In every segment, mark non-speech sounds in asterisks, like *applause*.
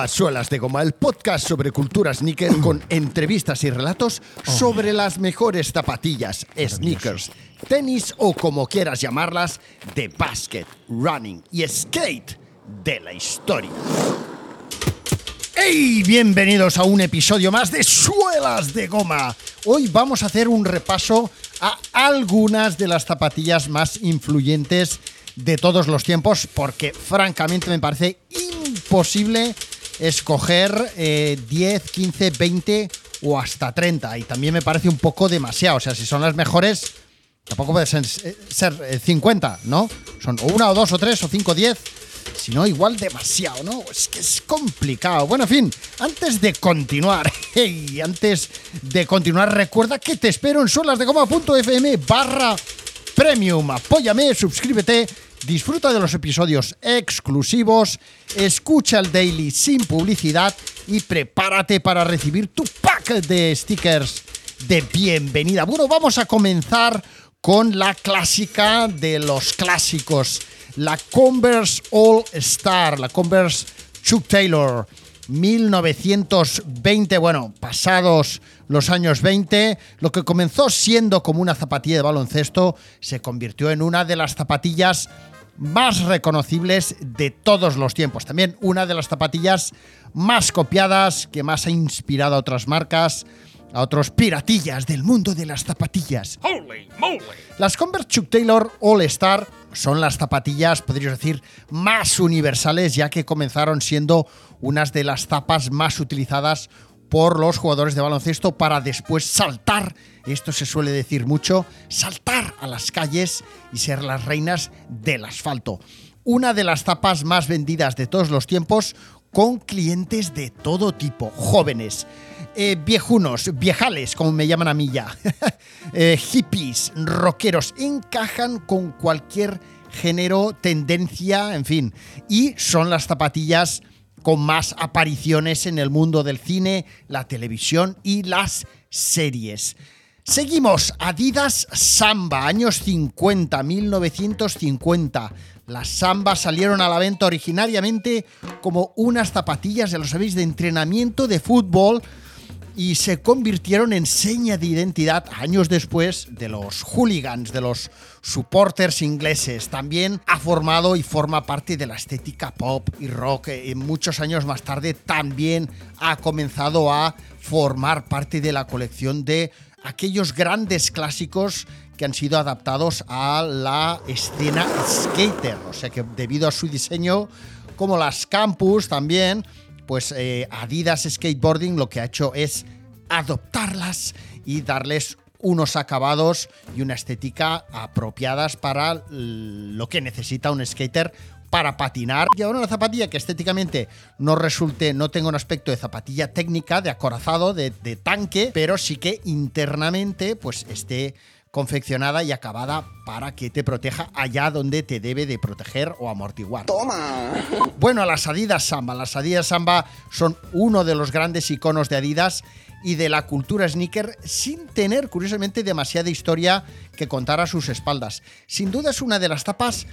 A Suelas de Goma, el podcast sobre cultura sneaker con entrevistas y relatos sobre las mejores zapatillas, sneakers, tenis o como quieras llamarlas, de basket, running y skate de la historia. ¡Hey! Bienvenidos a un episodio más de Suelas de Goma. Hoy vamos a hacer un repaso a algunas de las zapatillas más influyentes de todos los tiempos, porque francamente me parece imposible escoger 10, 15, 20 o hasta 30. Y también me parece un poco demasiado. O sea, si son las mejores, tampoco puede ser, ser 50, ¿no? Son una o dos o tres o cinco o diez. Si no, igual demasiado, ¿no? Es que es complicado. Bueno, en fin, antes de continuar, *laughs* hey, antes de continuar, recuerda que te espero en suelasdegoma.fm barra premium. Apóyame, suscríbete, disfruta de los episodios exclusivos, escucha el daily sin publicidad y prepárate para recibir tu pack de stickers de bienvenida. Bueno, vamos a comenzar con la clásica de los clásicos la Converse All Star, la Converse Chuck Taylor. 1920, bueno, pasados los años 20, lo que comenzó siendo como una zapatilla de baloncesto se convirtió en una de las zapatillas más reconocibles de todos los tiempos. También una de las zapatillas más copiadas, que más ha inspirado a otras marcas, a otros piratillas del mundo de las zapatillas. Holy moly. Las Converse Chuck Taylor All Star son las zapatillas, podríamos decir, más universales, ya que comenzaron siendo unas de las zapas más utilizadas por los jugadores de baloncesto para después saltar, esto se suele decir mucho, saltar a las calles y ser las reinas del asfalto. Una de las zapas más vendidas de todos los tiempos con clientes de todo tipo, jóvenes, eh, viejunos, viejales, como me llaman a mí ya, *laughs* eh, hippies, rockeros, encajan con cualquier género, tendencia, en fin, y son las zapatillas con más apariciones en el mundo del cine, la televisión y las series. Seguimos, Adidas Samba, años 50, 1950. Las Samba salieron a la venta originariamente como unas zapatillas, ya lo sabéis, de entrenamiento de fútbol y se convirtieron en seña de identidad años después de los hooligans, de los supporters ingleses. También ha formado y forma parte de la estética pop y rock. Muchos años más tarde también ha comenzado a formar parte de la colección de aquellos grandes clásicos que han sido adaptados a la escena skater. O sea que debido a su diseño, como las campus también, pues eh, Adidas Skateboarding lo que ha hecho es adoptarlas y darles unos acabados y una estética apropiadas para lo que necesita un skater para patinar. Y ahora una zapatilla que estéticamente no resulte, no tenga un aspecto de zapatilla técnica, de acorazado, de, de tanque, pero sí que internamente pues esté confeccionada y acabada para que te proteja allá donde te debe de proteger o amortiguar. Toma. Bueno, las Adidas Samba. Las Adidas Samba son uno de los grandes iconos de Adidas y de la cultura sneaker sin tener, curiosamente, demasiada historia que contar a sus espaldas. Sin duda es una de las tapas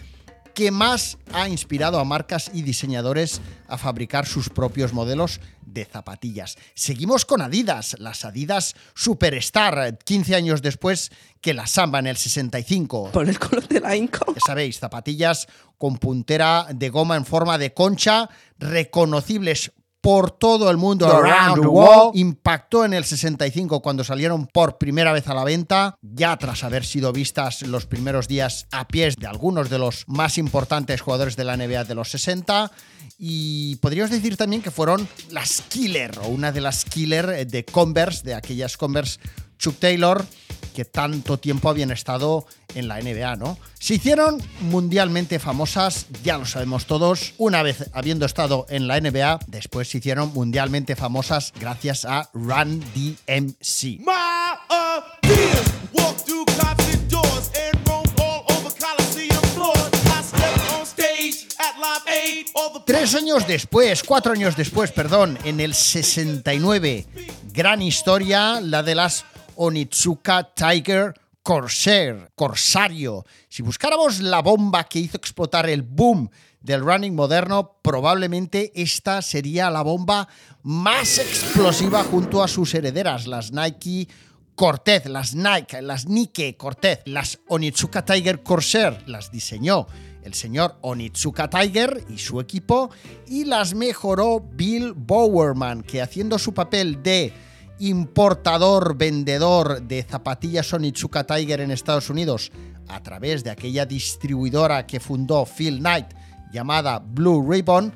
que más ha inspirado a marcas y diseñadores a fabricar sus propios modelos de zapatillas. Seguimos con Adidas, las Adidas Superstar, 15 años después que la Samba en el 65. Por el color de la Inco. Ya sabéis, zapatillas con puntera de goma en forma de concha, reconocibles por todo el mundo, around the world. Impactó en el 65 cuando salieron por primera vez a la venta, ya tras haber sido vistas los primeros días a pies de algunos de los más importantes jugadores de la NBA de los 60. Y podríamos decir también que fueron las killer, o una de las killer de Converse, de aquellas Converse Chuck Taylor, que tanto tiempo habían estado en la NBA, ¿no? Se hicieron mundialmente famosas, ya lo sabemos todos, una vez habiendo estado en la NBA, después se hicieron mundialmente famosas gracias a Run DMC. Tres años después, cuatro años después, perdón, en el 69, gran historia, la de las Onitsuka Tiger Corsair, Corsario. Si buscáramos la bomba que hizo explotar el boom del running moderno, probablemente esta sería la bomba más explosiva junto a sus herederas, las Nike Cortez, las Nike, las Nike Cortez, las Onitsuka Tiger Corsair, las diseñó el señor Onitsuka Tiger y su equipo y las mejoró Bill Bowerman, que haciendo su papel de importador, vendedor de zapatillas Onitsuka Tiger en Estados Unidos a través de aquella distribuidora que fundó Phil Knight llamada Blue Ribbon,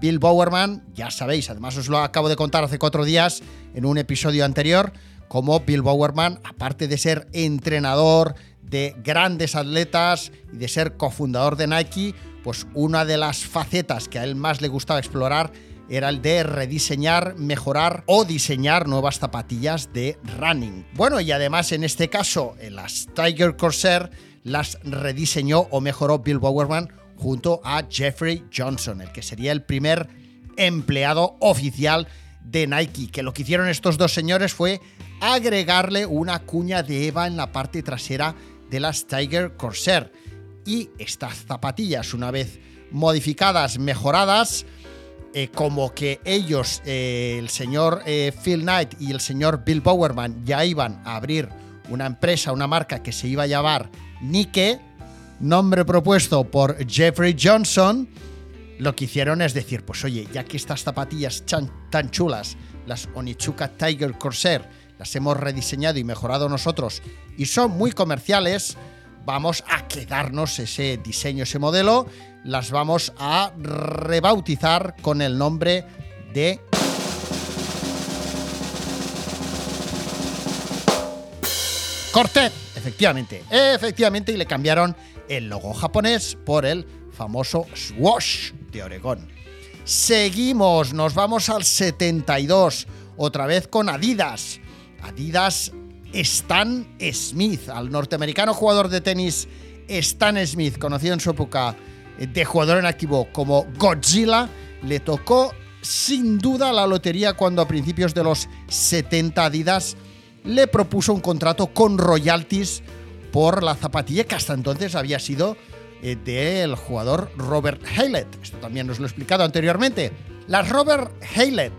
Bill Bowerman, ya sabéis, además os lo acabo de contar hace cuatro días en un episodio anterior, como Bill Bowerman, aparte de ser entrenador de grandes atletas y de ser cofundador de Nike, pues una de las facetas que a él más le gustaba explorar era el de rediseñar, mejorar o diseñar nuevas zapatillas de running. Bueno, y además en este caso, las Tiger Corsair las rediseñó o mejoró Bill Bowerman junto a Jeffrey Johnson, el que sería el primer empleado oficial de Nike. Que lo que hicieron estos dos señores fue agregarle una cuña de Eva en la parte trasera de las Tiger Corsair. Y estas zapatillas, una vez modificadas, mejoradas, eh, como que ellos, eh, el señor eh, Phil Knight y el señor Bill Bowerman, ya iban a abrir una empresa, una marca que se iba a llamar Nike, nombre propuesto por Jeffrey Johnson, lo que hicieron es decir, pues oye, ya que estas zapatillas tan chulas, las Onitsuka Tiger Corsair, las hemos rediseñado y mejorado nosotros y son muy comerciales, vamos a quedarnos ese diseño, ese modelo, las vamos a rebautizar con el nombre de Cortez, efectivamente, efectivamente, y le cambiaron el logo japonés por el famoso Swoosh de Oregón. Seguimos, nos vamos al 72, otra vez con Adidas. Adidas Stan Smith, al norteamericano jugador de tenis Stan Smith, conocido en su época de jugador en activo como Godzilla, le tocó sin duda la lotería cuando a principios de los 70 Adidas le propuso un contrato con royalties por la zapatilla que hasta entonces había sido eh, del jugador Robert Haylett. Esto también nos lo he explicado anteriormente. Las Robert Haylett,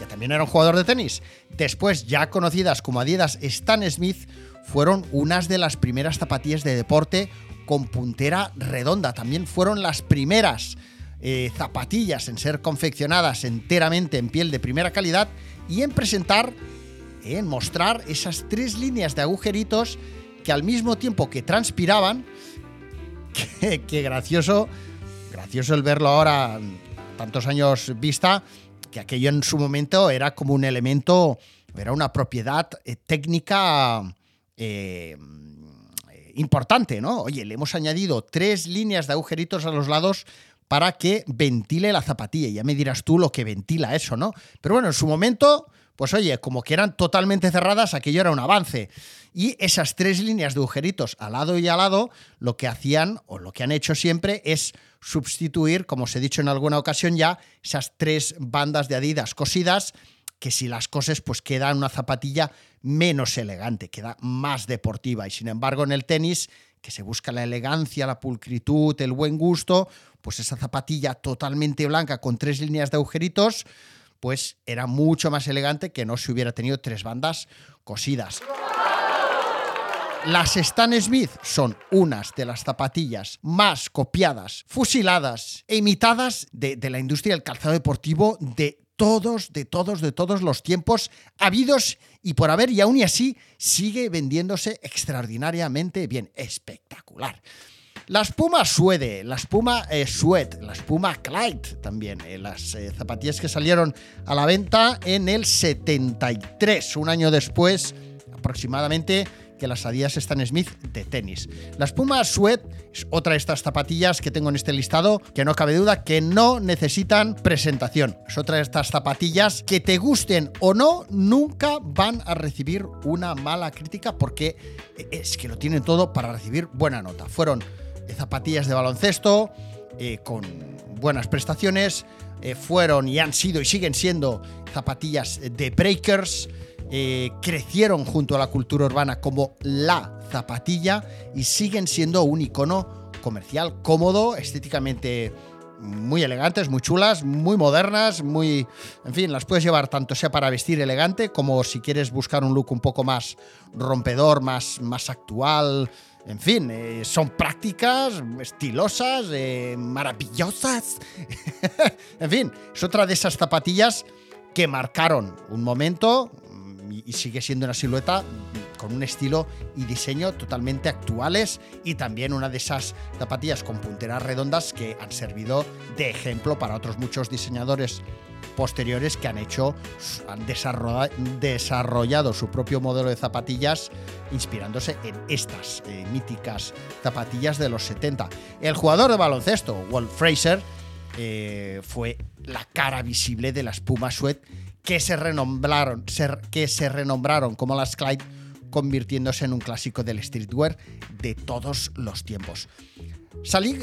que también era un jugador de tenis, después ya conocidas como Adidas Stan Smith, fueron unas de las primeras zapatillas de deporte con puntera redonda. También fueron las primeras eh, zapatillas en ser confeccionadas enteramente en piel de primera calidad y en presentar, en mostrar esas tres líneas de agujeritos que al mismo tiempo que transpiraban, *laughs* que, que gracioso, gracioso el verlo ahora, tantos años vista, que aquello en su momento era como un elemento, era una propiedad eh, técnica eh, importante, ¿no? Oye, le hemos añadido tres líneas de agujeritos a los lados para que ventile la zapatilla. Ya me dirás tú lo que ventila eso, ¿no? Pero bueno, en su momento, pues oye, como que eran totalmente cerradas, aquello era un avance. Y esas tres líneas de agujeritos al lado y al lado, lo que hacían, o lo que han hecho siempre, es sustituir, como os he dicho en alguna ocasión ya, esas tres bandas de Adidas cosidas, que si las coses, pues queda una zapatilla menos elegante, queda más deportiva. Y sin embargo, en el tenis, que se busca la elegancia, la pulcritud, el buen gusto, pues esa zapatilla totalmente blanca con tres líneas de agujeritos, pues era mucho más elegante que no si hubiera tenido tres bandas cosidas. Las Stan Smith son unas de las zapatillas más copiadas, fusiladas e imitadas de, de la industria del calzado deportivo de todos, de todos, de todos los tiempos habidos y por haber, y aún y así sigue vendiéndose extraordinariamente bien, espectacular. La espuma Suede, la espuma eh, la espuma Clyde también, eh, las eh, zapatillas que salieron a la venta en el 73, un año después aproximadamente que las Adidas Stan Smith de tenis. La espuma Sweat es otra de estas zapatillas que tengo en este listado que no cabe duda que no necesitan presentación. Es otra de estas zapatillas que te gusten o no, nunca van a recibir una mala crítica porque es que lo tienen todo para recibir buena nota. Fueron eh, zapatillas de baloncesto eh, con buenas prestaciones, eh, fueron y han sido y siguen siendo zapatillas de breakers, eh, crecieron junto a la cultura urbana como la zapatilla y siguen siendo un icono comercial, cómodo, estéticamente muy elegantes, muy chulas, muy modernas, muy... En fin, las puedes llevar tanto sea para vestir elegante como si quieres buscar un look un poco más rompedor, más, más actual. En fin, eh, son prácticas, estilosas, eh, maravillosas. *laughs* en fin, es otra de esas zapatillas que marcaron un momento mm, y- sigue siendo una silueta con un estilo y diseño totalmente actuales y también una de esas zapatillas con punteras redondas que han servido de ejemplo para otros muchos diseñadores posteriores que han hecho, han desarrolla- desarrollado su propio modelo de zapatillas inspirándose en estas eh, míticas zapatillas de los 70. El jugador de baloncesto, Walt Fraser, eh, fue la cara visible de las Puma Sweat que se renombraron, que se renombraron como las Clyde, convirtiéndose en un clásico del streetwear de todos los tiempos. Salí-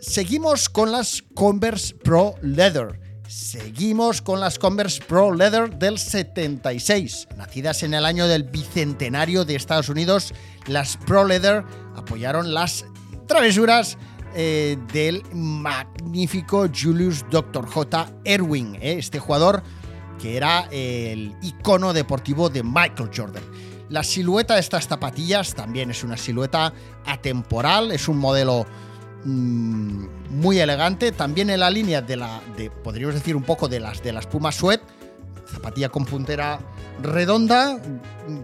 seguimos con las Converse Pro Leather. Seguimos con las Converse Pro Leather del 76. Nacidas en el año del bicentenario de Estados Unidos, las Pro Leather apoyaron las travesuras eh, del magnífico Julius Dr. J. Erwin, eh, este jugador que era el icono deportivo de Michael Jordan. La silueta de estas zapatillas también es una silueta atemporal, es un modelo mm, muy elegante, también en la línea de la, de, podríamos decir un poco de las de las Puma Sweat, zapatilla con puntera redonda,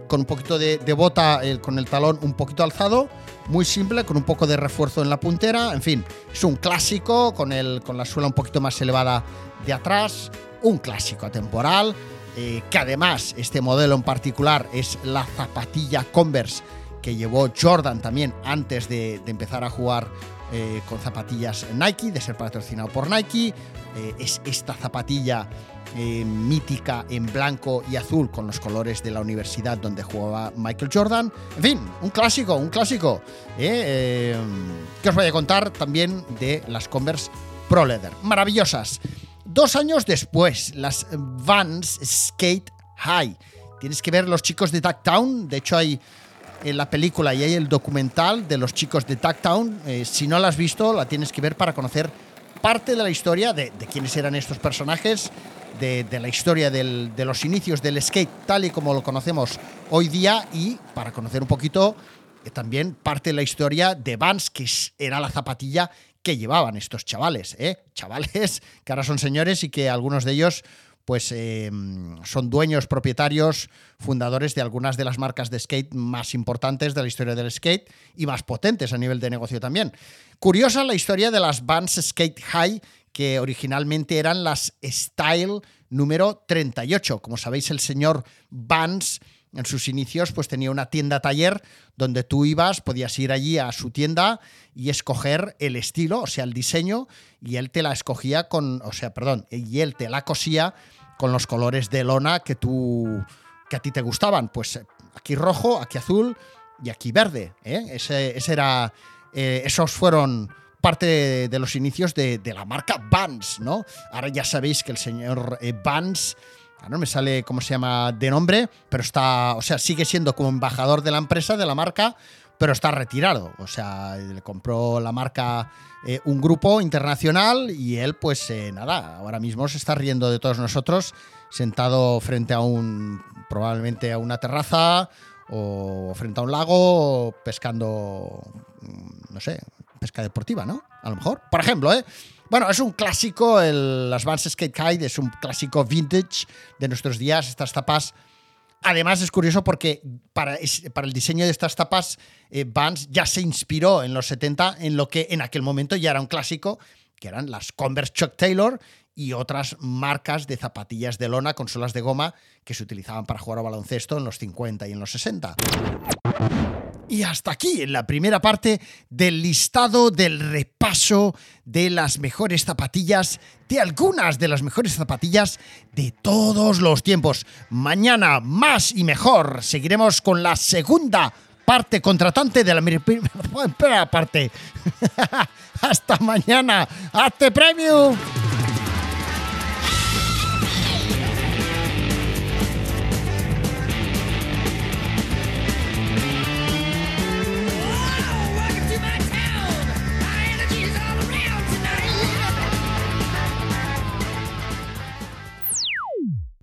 con un poquito de, de bota, eh, con el talón un poquito alzado, muy simple, con un poco de refuerzo en la puntera, en fin, es un clásico, con, el, con la suela un poquito más elevada de atrás, un clásico atemporal, eh, que además este modelo en particular es la zapatilla Converse que llevó Jordan también antes de, empezar a jugar eh, con zapatillas Nike, de ser patrocinado por Nike. Eh, es esta zapatilla mítica en blanco y azul con los colores de la universidad donde jugaba Michael Jordan. En fin, un clásico, un clásico. que os voy a contar también de las Converse Pro Leather. Maravillosas. Dos años después, las Vans Skate High. Tienes que ver los chicos de Ducktown. De hecho, hay en la película y hay el documental de los chicos de Ducktown. Eh, si no la has visto, la tienes que ver para conocer parte de la historia de, quiénes eran estos personajes, de, la historia de los inicios del skate tal y como lo conocemos hoy día y para conocer un poquito eh, también parte de la historia de Vans, que era la zapatilla que llevaban estos chavales, ¿eh? Chavales que ahora son señores y que algunos de ellos pues eh, son dueños, propietarios, fundadores de algunas de las marcas de skate más importantes de la historia del skate y más potentes a nivel de negocio también. Curiosa la historia de las Vans Skate High, que originalmente eran las Style número 38. Como sabéis, el señor Vans en sus inicios pues tenía una tienda taller donde tú ibas, podías ir allí a su tienda y escoger el estilo, o sea, el diseño, y él te la escogía con, o sea, perdón, y él te la cosía con los colores de lona que tú que a ti te gustaban, pues aquí rojo, aquí azul y aquí verde, ¿eh? Ese, ese era eh, esos fueron parte de, de los inicios de, de la marca Vans, ¿no? Ahora ya sabéis que el señor eh, Vans Ahora no me sale cómo se llama de nombre, pero está, o sea, sigue siendo como embajador de la empresa, de la marca, pero está retirado. O sea, le compró la marca eh, un grupo internacional y él, pues eh, nada, ahora mismo se está riendo de todos nosotros, sentado frente a un, probablemente a una terraza o frente a un lago, pescando, mm, no sé, pesca deportiva, ¿no? A lo mejor. Por ejemplo, ¿eh? Bueno, es un clásico, el, Vans Skate Kite es un clásico vintage de nuestros días, estas tapas. Además es curioso porque para, para el diseño de estas tapas, eh, ya se inspiró en los 70 en lo que en aquel momento ya era un clásico, que eran las Converse Chuck Taylor y otras marcas de zapatillas de lona con suelas de goma que se utilizaban para jugar a baloncesto en los 50 y en los 60. Y hasta aquí en la primera parte del listado del repaso de las mejores zapatillas, de algunas de las mejores zapatillas de todos los tiempos. Mañana más y mejor seguiremos con la segunda parte contratante de la primera *laughs* parte. *laughs* hasta mañana. ¡Hazte premium!